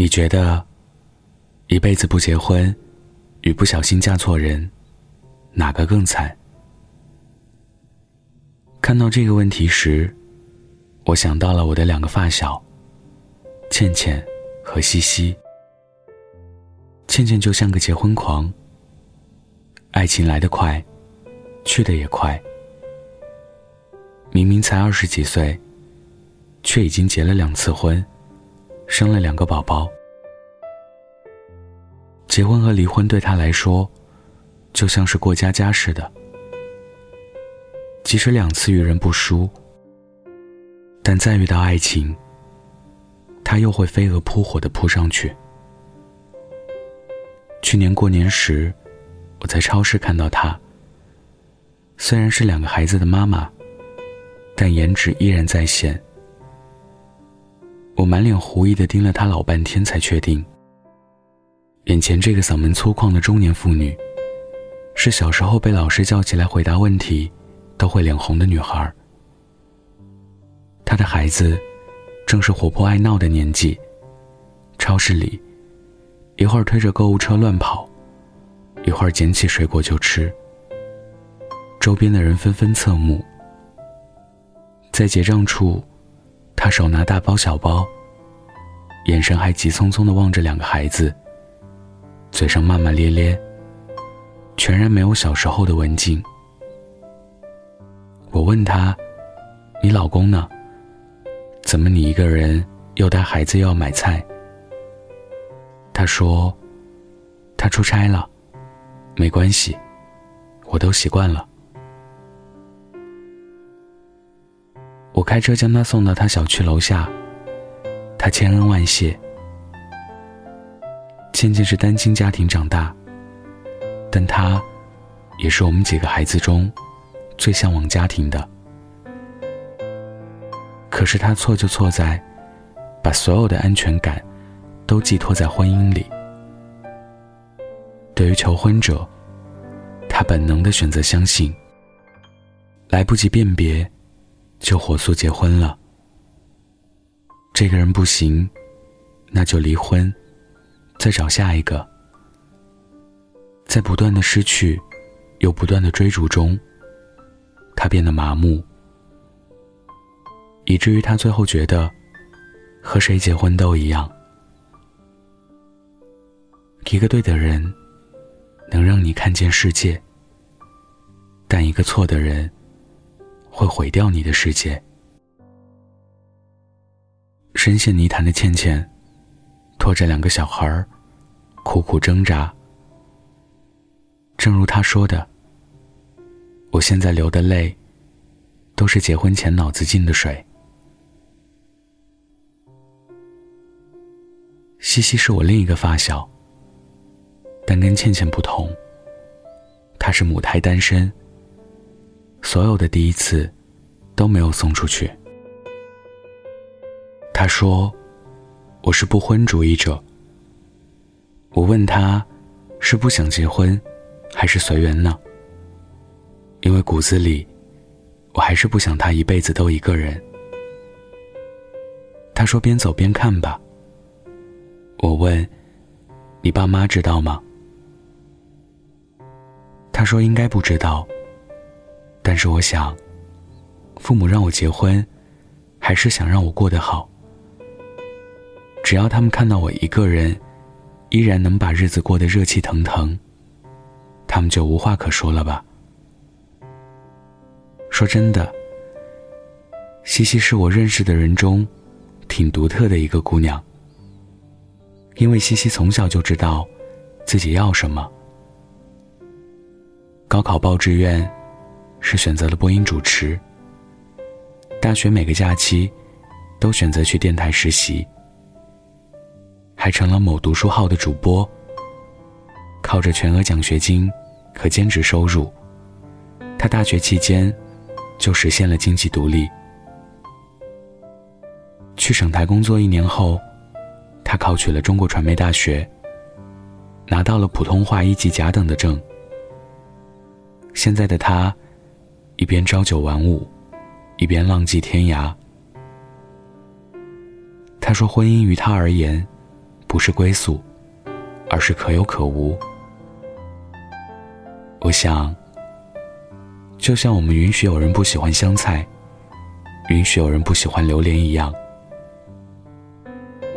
你觉得一辈子不结婚与不小心嫁错人，哪个更惨？看到这个问题时，我想到了我的两个发小，倩倩和西西。倩倩就像个结婚狂，爱情来得快，去得也快。明明才二十几岁，却已经结了两次婚，生了两个宝宝。结婚和离婚对他来说，就像是过家家似的。即使两次遇人不淑，但再遇到爱情，他又会飞蛾扑火的扑上去。去年过年时，我在超市看到她。虽然是两个孩子的妈妈。但颜值依然在线。我满脸狐疑的盯了她老半天，才确定，眼前这个嗓门粗犷的中年妇女，是小时候被老师叫起来回答问题，都会脸红的女孩。她的孩子，正是活泼爱闹的年纪。超市里，一会儿推着购物车乱跑，一会儿捡起水果就吃。周边的人纷纷侧目。在结账处，手拿大包小包，眼神还急匆匆的望着两个孩子，嘴上骂骂咧咧，全然没有小时候的文静。我问他：“你老公呢？怎么你一个人又带孩子又要买菜？”他说：“他出差了，没关系，我都习惯了。”开车将他送到他小区楼下，他千恩万谢。倩倩是单亲家庭长大，但她也是我们几个孩子中最向往家庭的。可是她错就错在，把所有的安全感都寄托在婚姻里。对于求婚者，她本能的选择相信，来不及辨别。就火速结婚了。这个人不行，那就离婚，再找下一个。在不断的失去，又不断的追逐中，他变得麻木，以至于他最后觉得，和谁结婚都一样。一个对的人，能让你看见世界，但一个错的人。会毁掉你的世界。深陷泥潭的倩倩，拖着两个小孩儿，苦苦挣扎。正如她说的：“我现在流的泪，都是结婚前脑子进的水。”西西是我另一个发小，但跟倩倩不同，她是母胎单身。所有的第一次，都没有送出去。他说：“我是不婚主义者。”我问他：“是不想结婚，还是随缘呢？”因为骨子里，我还是不想他一辈子都一个人。他说：“边走边看吧。”我问：“你爸妈知道吗？”他说：“应该不知道。”但是我想，父母让我结婚，还是想让我过得好。只要他们看到我一个人，依然能把日子过得热气腾腾，他们就无话可说了吧。说真的，西西是我认识的人中，挺独特的一个姑娘。因为西西从小就知道，自己要什么。高考报志愿。是选择了播音主持。大学每个假期，都选择去电台实习，还成了某读书号的主播。靠着全额奖学金和兼职收入，他大学期间就实现了经济独立。去省台工作一年后，他考取了中国传媒大学，拿到了普通话一级甲等的证。现在的他。一边朝九晚五，一边浪迹天涯。他说：“婚姻于他而言，不是归宿，而是可有可无。我想，就像我们允许有人不喜欢香菜，允许有人不喜欢榴莲一样，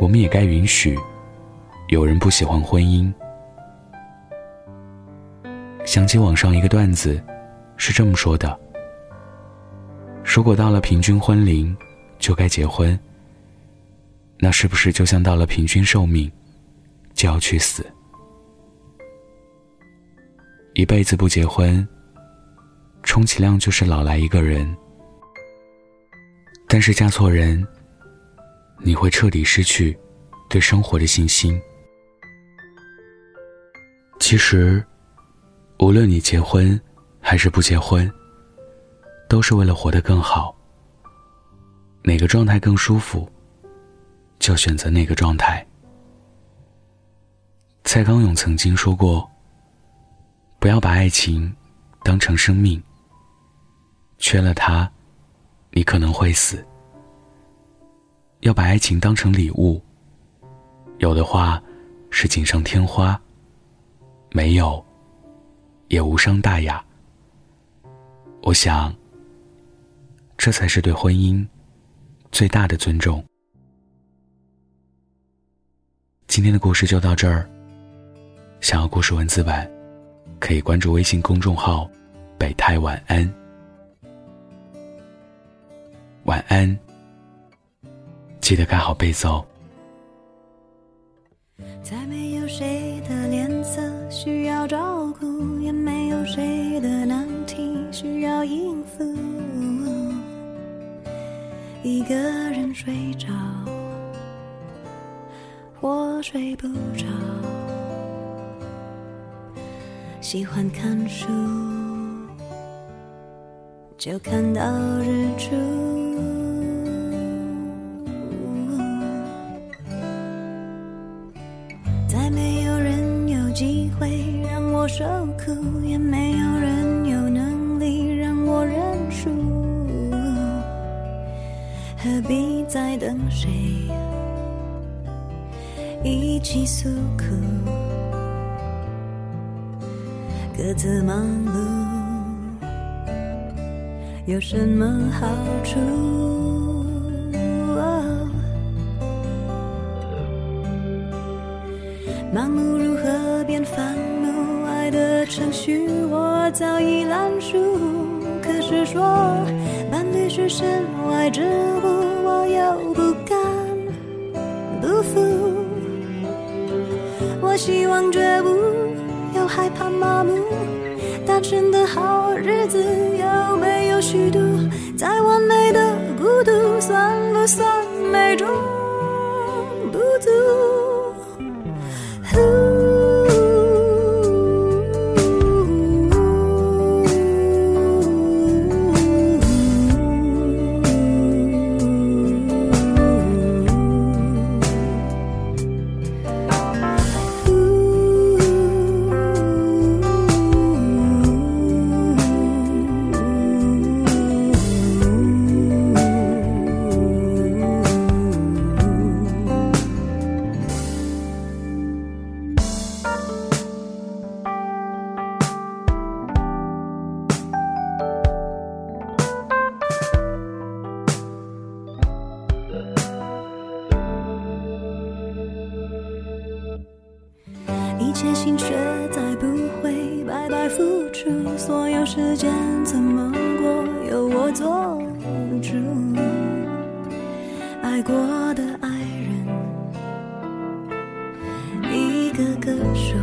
我们也该允许有人不喜欢婚姻。想起网上一个段子，是这么说的：如果到了平均婚龄，就该结婚。那是不是就像到了平均寿命，就要去死？一辈子不结婚，充其量就是老来一个人。但是嫁错人，你会彻底失去对生活的信心。其实，无论你结婚还是不结婚，都是为了活得更好。哪个状态更舒服，就选择哪个状态。蔡康永曾经说过：“不要把爱情当成生命，缺了它，你可能会死。要把爱情当成礼物，有的话是锦上添花，没有也无伤大雅。我想，这才是对婚姻。”最大的尊重。今天的故事就到这儿。想要故事文字版，可以关注微信公众号“北太晚安”。晚安，记得盖好被子。再没有谁的脸色需要照顾，也没有谁的难题需要应付。一个人睡着，或睡不着。喜欢看书，就看到日出。再没有人有机会让我受苦，也没谁一起诉苦？各自忙碌有什么好处？忙碌如何变烦怒？爱的程序我早已烂熟。可是说是身外之物。我又不甘不服，我希望觉悟，又害怕麻木。单身的好日子有没有虚度？再完美的孤独，算不算美中不足？一切心血再不会白白付出，所有时间怎么过由我做主。爱过的爱人一个个数，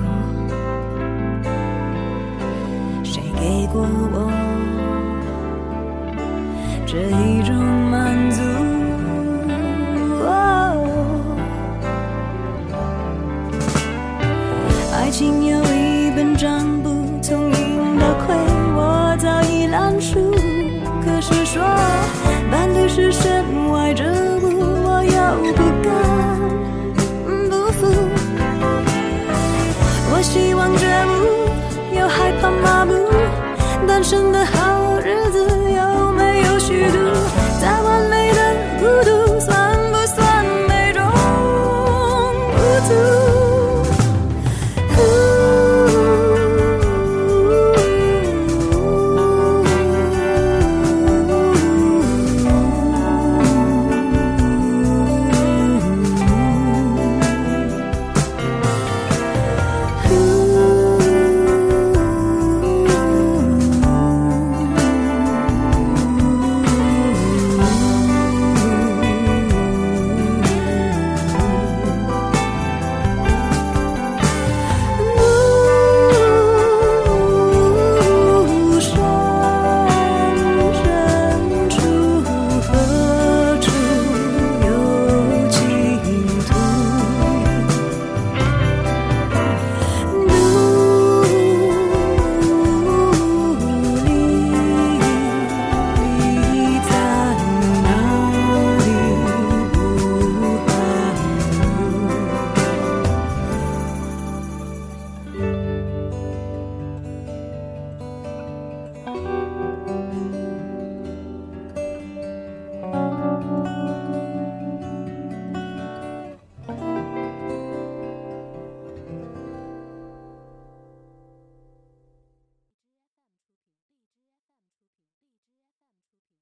谁给过我这一？书，可是说伴侣是身外之物，我又不甘不服。我希望觉悟，又害怕麻木，单身的好。